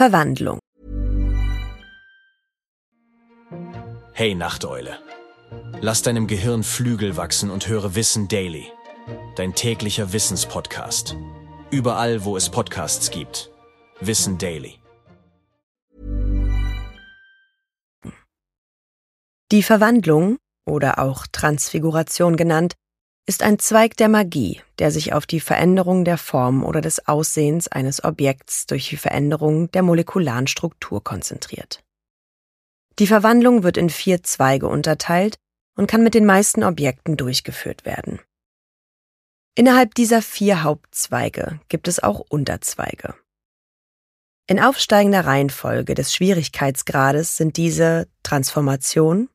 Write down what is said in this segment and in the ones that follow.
Verwandlung. Hey Nachteule. Lass deinem Gehirn Flügel wachsen und höre Wissen Daily. Dein täglicher Wissenspodcast. Überall, wo es Podcasts gibt. Wissen Daily. Die Verwandlung, oder auch Transfiguration genannt, ist ein Zweig der Magie, der sich auf die Veränderung der Form oder des Aussehens eines Objekts durch die Veränderung der molekularen Struktur konzentriert. Die Verwandlung wird in vier Zweige unterteilt und kann mit den meisten Objekten durchgeführt werden. Innerhalb dieser vier Hauptzweige gibt es auch Unterzweige. In aufsteigender Reihenfolge des Schwierigkeitsgrades sind diese Transformation,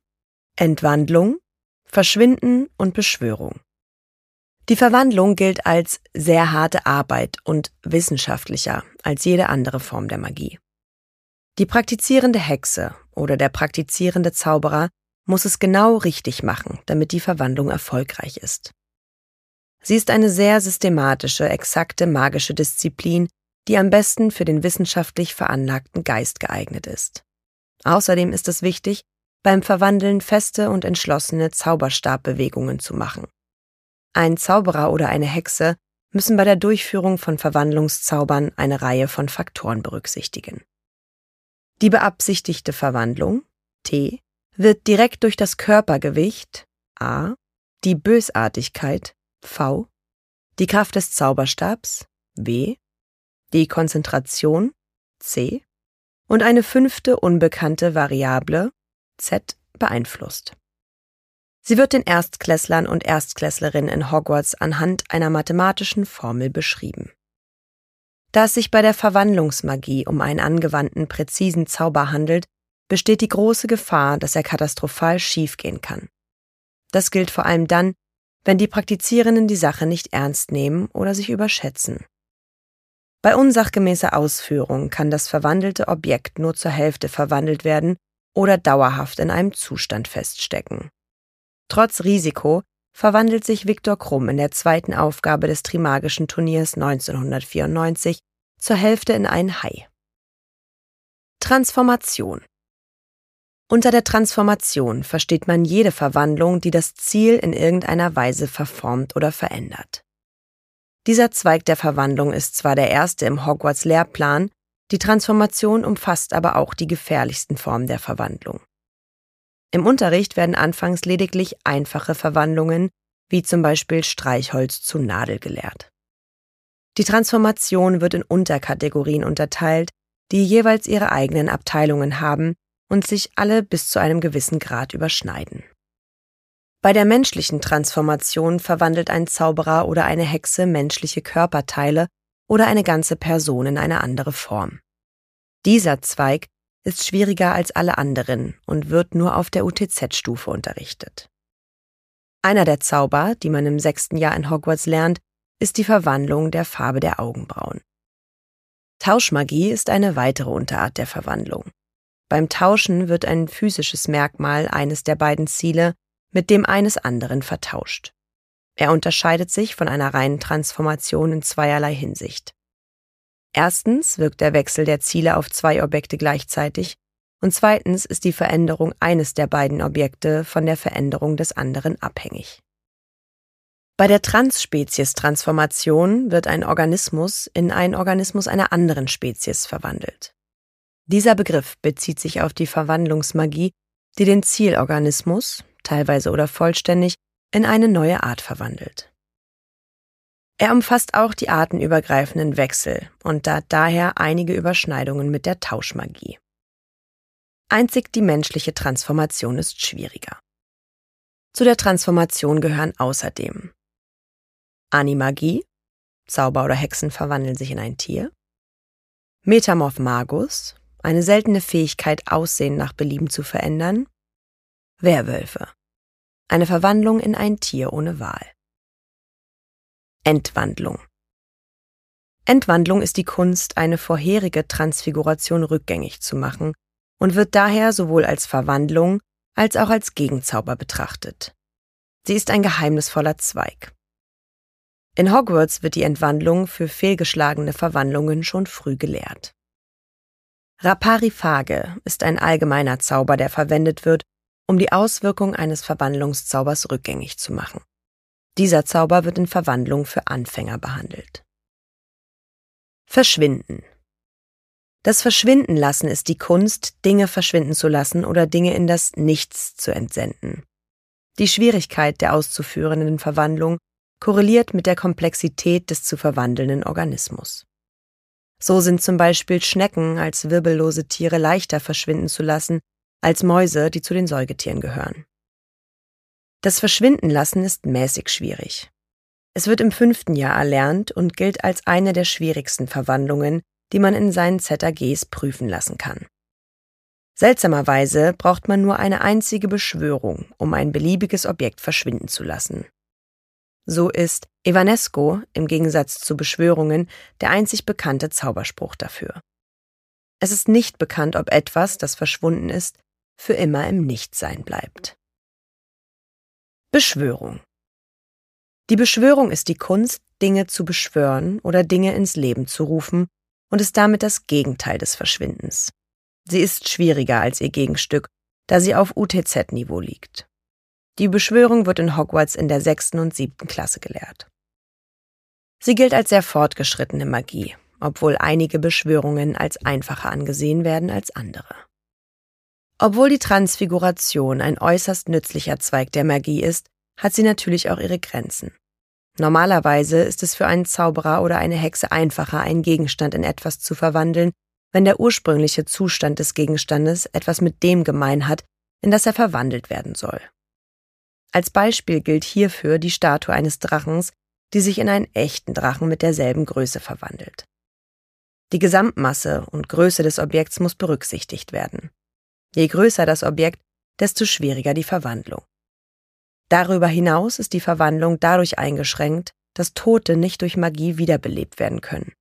Entwandlung, Verschwinden und Beschwörung. Die Verwandlung gilt als sehr harte Arbeit und wissenschaftlicher als jede andere Form der Magie. Die praktizierende Hexe oder der praktizierende Zauberer muss es genau richtig machen, damit die Verwandlung erfolgreich ist. Sie ist eine sehr systematische, exakte magische Disziplin, die am besten für den wissenschaftlich veranlagten Geist geeignet ist. Außerdem ist es wichtig, beim Verwandeln feste und entschlossene Zauberstabbewegungen zu machen. Ein Zauberer oder eine Hexe müssen bei der Durchführung von Verwandlungszaubern eine Reihe von Faktoren berücksichtigen. Die beabsichtigte Verwandlung T wird direkt durch das Körpergewicht A, die Bösartigkeit V, die Kraft des Zauberstabs W, die Konzentration C und eine fünfte unbekannte Variable Z beeinflusst. Sie wird den Erstklässlern und Erstklässlerinnen in Hogwarts anhand einer mathematischen Formel beschrieben. Da es sich bei der Verwandlungsmagie um einen angewandten, präzisen Zauber handelt, besteht die große Gefahr, dass er katastrophal schiefgehen kann. Das gilt vor allem dann, wenn die Praktizierenden die Sache nicht ernst nehmen oder sich überschätzen. Bei unsachgemäßer Ausführung kann das verwandelte Objekt nur zur Hälfte verwandelt werden oder dauerhaft in einem Zustand feststecken. Trotz Risiko verwandelt sich Viktor Krumm in der zweiten Aufgabe des Trimagischen Turniers 1994 zur Hälfte in einen Hai. Transformation Unter der Transformation versteht man jede Verwandlung, die das Ziel in irgendeiner Weise verformt oder verändert. Dieser Zweig der Verwandlung ist zwar der erste im Hogwarts Lehrplan, die Transformation umfasst aber auch die gefährlichsten Formen der Verwandlung. Im Unterricht werden anfangs lediglich einfache Verwandlungen, wie zum Beispiel Streichholz zu Nadel gelehrt. Die Transformation wird in Unterkategorien unterteilt, die jeweils ihre eigenen Abteilungen haben und sich alle bis zu einem gewissen Grad überschneiden. Bei der menschlichen Transformation verwandelt ein Zauberer oder eine Hexe menschliche Körperteile oder eine ganze Person in eine andere Form. Dieser Zweig ist schwieriger als alle anderen und wird nur auf der UTZ-Stufe unterrichtet. Einer der Zauber, die man im sechsten Jahr in Hogwarts lernt, ist die Verwandlung der Farbe der Augenbrauen. Tauschmagie ist eine weitere Unterart der Verwandlung. Beim Tauschen wird ein physisches Merkmal eines der beiden Ziele mit dem eines anderen vertauscht. Er unterscheidet sich von einer reinen Transformation in zweierlei Hinsicht. Erstens wirkt der Wechsel der Ziele auf zwei Objekte gleichzeitig und zweitens ist die Veränderung eines der beiden Objekte von der Veränderung des anderen abhängig. Bei der Transspezies-Transformation wird ein Organismus in einen Organismus einer anderen Spezies verwandelt. Dieser Begriff bezieht sich auf die Verwandlungsmagie, die den Zielorganismus, teilweise oder vollständig, in eine neue Art verwandelt. Er umfasst auch die artenübergreifenden Wechsel und hat daher einige Überschneidungen mit der Tauschmagie. Einzig die menschliche Transformation ist schwieriger. Zu der Transformation gehören außerdem Animagie, Zauber oder Hexen verwandeln sich in ein Tier, Metamorph Magus, eine seltene Fähigkeit, Aussehen nach Belieben zu verändern, Werwölfe, eine Verwandlung in ein Tier ohne Wahl. Entwandlung. Entwandlung ist die Kunst, eine vorherige Transfiguration rückgängig zu machen und wird daher sowohl als Verwandlung als auch als Gegenzauber betrachtet. Sie ist ein geheimnisvoller Zweig. In Hogwarts wird die Entwandlung für fehlgeschlagene Verwandlungen schon früh gelehrt. Raparifage ist ein allgemeiner Zauber, der verwendet wird, um die Auswirkung eines Verwandlungszaubers rückgängig zu machen. Dieser Zauber wird in Verwandlung für Anfänger behandelt. Verschwinden. Das Verschwindenlassen ist die Kunst, Dinge verschwinden zu lassen oder Dinge in das Nichts zu entsenden. Die Schwierigkeit der auszuführenden Verwandlung korreliert mit der Komplexität des zu verwandelnden Organismus. So sind zum Beispiel Schnecken als wirbellose Tiere leichter verschwinden zu lassen als Mäuse, die zu den Säugetieren gehören. Das Verschwindenlassen ist mäßig schwierig. Es wird im fünften Jahr erlernt und gilt als eine der schwierigsten Verwandlungen, die man in seinen ZAGs prüfen lassen kann. Seltsamerweise braucht man nur eine einzige Beschwörung, um ein beliebiges Objekt verschwinden zu lassen. So ist Evanesco im Gegensatz zu Beschwörungen der einzig bekannte Zauberspruch dafür. Es ist nicht bekannt, ob etwas, das verschwunden ist, für immer im Nichtsein bleibt. Beschwörung Die Beschwörung ist die Kunst, Dinge zu beschwören oder Dinge ins Leben zu rufen und ist damit das Gegenteil des Verschwindens. Sie ist schwieriger als ihr Gegenstück, da sie auf UTZ-Niveau liegt. Die Beschwörung wird in Hogwarts in der sechsten und siebten Klasse gelehrt. Sie gilt als sehr fortgeschrittene Magie, obwohl einige Beschwörungen als einfacher angesehen werden als andere. Obwohl die Transfiguration ein äußerst nützlicher Zweig der Magie ist, hat sie natürlich auch ihre Grenzen. Normalerweise ist es für einen Zauberer oder eine Hexe einfacher, einen Gegenstand in etwas zu verwandeln, wenn der ursprüngliche Zustand des Gegenstandes etwas mit dem gemein hat, in das er verwandelt werden soll. Als Beispiel gilt hierfür die Statue eines Drachens, die sich in einen echten Drachen mit derselben Größe verwandelt. Die Gesamtmasse und Größe des Objekts muss berücksichtigt werden. Je größer das Objekt, desto schwieriger die Verwandlung. Darüber hinaus ist die Verwandlung dadurch eingeschränkt, dass Tote nicht durch Magie wiederbelebt werden können.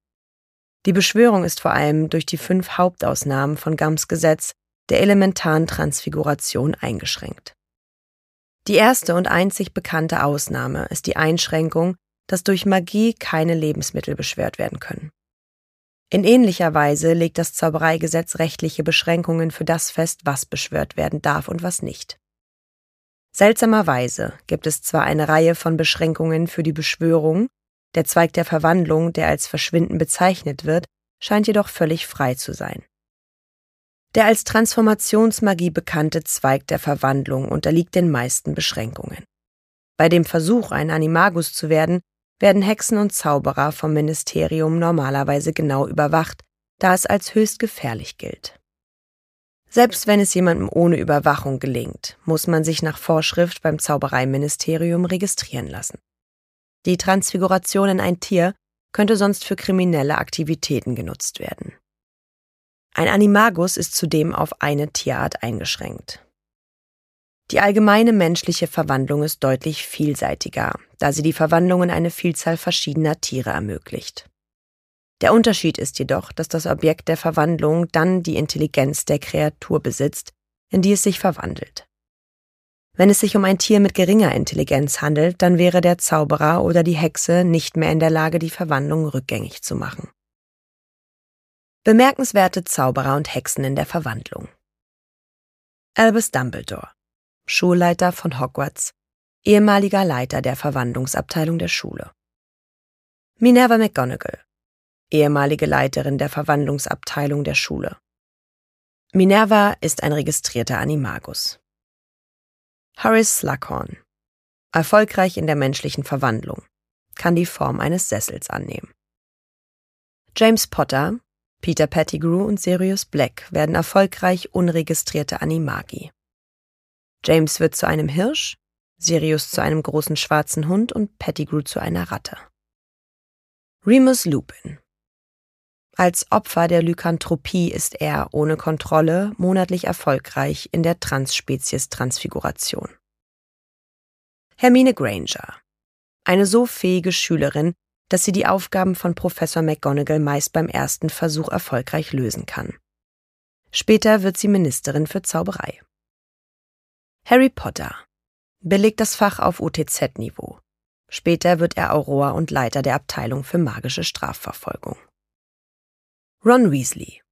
Die Beschwörung ist vor allem durch die fünf Hauptausnahmen von Gams Gesetz der elementaren Transfiguration eingeschränkt. Die erste und einzig bekannte Ausnahme ist die Einschränkung, dass durch Magie keine Lebensmittel beschwert werden können. In ähnlicher Weise legt das Zaubereigesetz rechtliche Beschränkungen für das fest, was beschwört werden darf und was nicht. Seltsamerweise gibt es zwar eine Reihe von Beschränkungen für die Beschwörung, der Zweig der Verwandlung, der als Verschwinden bezeichnet wird, scheint jedoch völlig frei zu sein. Der als Transformationsmagie bekannte Zweig der Verwandlung unterliegt den meisten Beschränkungen. Bei dem Versuch, ein Animagus zu werden, werden Hexen und Zauberer vom Ministerium normalerweise genau überwacht, da es als höchst gefährlich gilt. Selbst wenn es jemandem ohne Überwachung gelingt, muss man sich nach Vorschrift beim Zaubereiministerium registrieren lassen. Die Transfiguration in ein Tier könnte sonst für kriminelle Aktivitäten genutzt werden. Ein Animagus ist zudem auf eine Tierart eingeschränkt. Die allgemeine menschliche Verwandlung ist deutlich vielseitiger, da sie die Verwandlung in eine Vielzahl verschiedener Tiere ermöglicht. Der Unterschied ist jedoch, dass das Objekt der Verwandlung dann die Intelligenz der Kreatur besitzt, in die es sich verwandelt. Wenn es sich um ein Tier mit geringer Intelligenz handelt, dann wäre der Zauberer oder die Hexe nicht mehr in der Lage, die Verwandlung rückgängig zu machen. Bemerkenswerte Zauberer und Hexen in der Verwandlung. Albus Dumbledore, Schulleiter von Hogwarts, ehemaliger Leiter der Verwandlungsabteilung der Schule. Minerva McGonagall, ehemalige Leiterin der Verwandlungsabteilung der Schule. Minerva ist ein registrierter Animagus. Horace Slughorn, erfolgreich in der menschlichen Verwandlung, kann die Form eines Sessels annehmen. James Potter, Peter Pettigrew und Sirius Black werden erfolgreich unregistrierte Animagi. James wird zu einem Hirsch, Sirius zu einem großen schwarzen Hund und Pettigrew zu einer Ratte. Remus Lupin Als Opfer der Lykanthropie ist er ohne Kontrolle monatlich erfolgreich in der Transspezies-Transfiguration. Hermine Granger Eine so fähige Schülerin, dass sie die Aufgaben von Professor McGonagall meist beim ersten Versuch erfolgreich lösen kann. Später wird sie Ministerin für Zauberei. Harry Potter belegt das Fach auf UTZ-Niveau. Später wird er Auror und Leiter der Abteilung für magische Strafverfolgung. Ron Weasley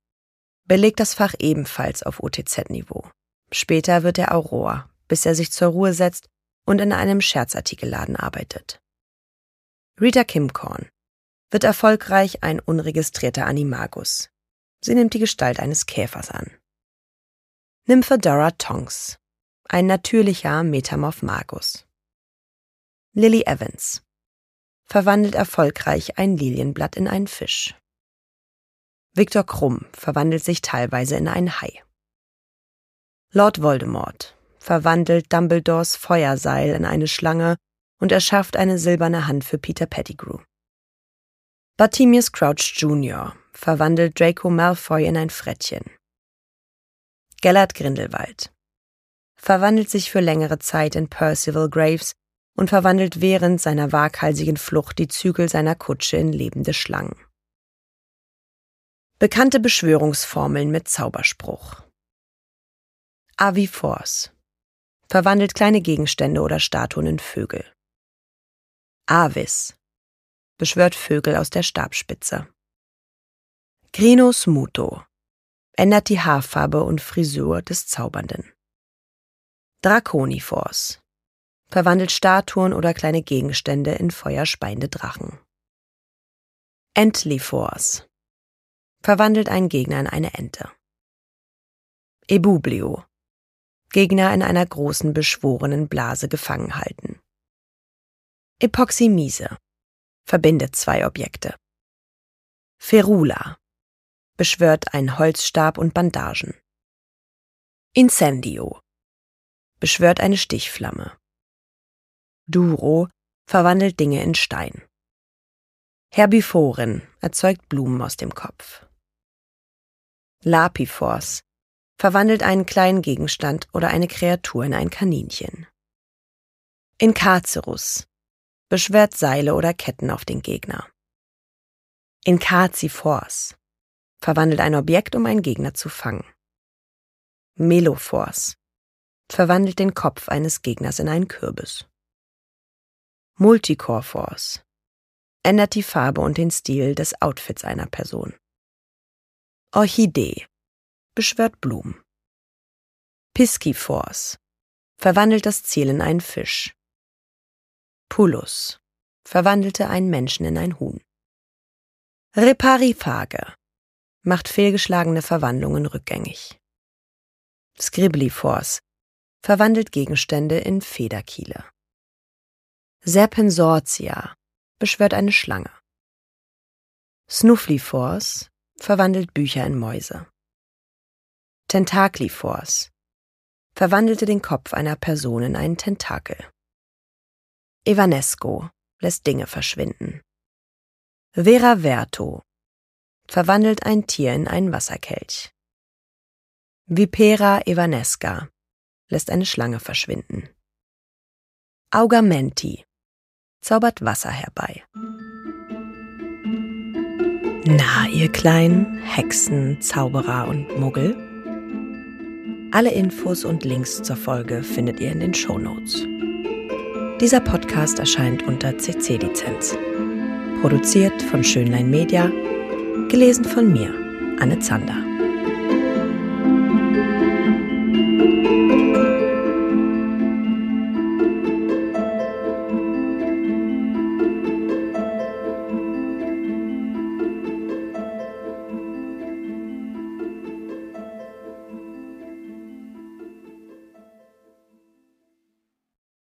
belegt das Fach ebenfalls auf OTZ-Niveau. Später wird er Auror, bis er sich zur Ruhe setzt und in einem Scherzartikelladen arbeitet. Rita Kimcorn wird erfolgreich ein unregistrierter Animagus. Sie nimmt die Gestalt eines Käfers an. Nymphedora Tonks, ein natürlicher Metamorph Magus. Lily Evans verwandelt erfolgreich ein Lilienblatt in einen Fisch. Viktor Krumm verwandelt sich teilweise in einen Hai. Lord Voldemort verwandelt Dumbledores Feuerseil in eine Schlange und erschafft eine silberne Hand für Peter Pettigrew. Bartimius Crouch Jr. verwandelt Draco Malfoy in ein Frettchen. Gellert Grindelwald verwandelt sich für längere Zeit in Percival Graves und verwandelt während seiner waghalsigen Flucht die Zügel seiner Kutsche in lebende Schlangen. Bekannte Beschwörungsformeln mit Zauberspruch. Avi Force verwandelt kleine Gegenstände oder Statuen in Vögel. Avis beschwört Vögel aus der Stabspitze. Grinus Muto ändert die Haarfarbe und Frisur des Zaubernden. Draconiforce verwandelt Statuen oder kleine Gegenstände in feuerspeiende Drachen. Entliforce verwandelt einen Gegner in eine Ente. Ebublio. Gegner in einer großen beschworenen Blase gefangen halten. Epoxymise. Verbindet zwei Objekte. Ferula. Beschwört einen Holzstab und Bandagen. Incendio. Beschwört eine Stichflamme. Duro verwandelt Dinge in Stein. Herbivoren erzeugt Blumen aus dem Kopf. Lapifors verwandelt einen kleinen Gegenstand oder eine Kreatur in ein Kaninchen. Incarcerus beschwert Seile oder Ketten auf den Gegner. Incazifors verwandelt ein Objekt, um einen Gegner zu fangen. Melophors verwandelt den Kopf eines Gegners in einen Kürbis. Multicore Force ändert die Farbe und den Stil des Outfits einer Person. Orchidee beschwört Blumen. Pisciforce verwandelt das Ziel in einen Fisch. Pulus verwandelte einen Menschen in ein Huhn. Reparifage macht fehlgeschlagene Verwandlungen rückgängig. Scribliforce verwandelt Gegenstände in Federkiele. Serpensortia beschwört eine Schlange. Snuffliforce verwandelt Bücher in Mäuse. Tentakliforce verwandelte den Kopf einer Person in einen Tentakel. Evanesco lässt Dinge verschwinden. Vera Verto verwandelt ein Tier in einen Wasserkelch. Vipera evanesca lässt eine Schlange verschwinden. Augamenti zaubert Wasser herbei. Na, ihr kleinen Hexen, Zauberer und Muggel? Alle Infos und Links zur Folge findet ihr in den Show Notes. Dieser Podcast erscheint unter CC-Lizenz. Produziert von Schönlein Media, gelesen von mir, Anne Zander.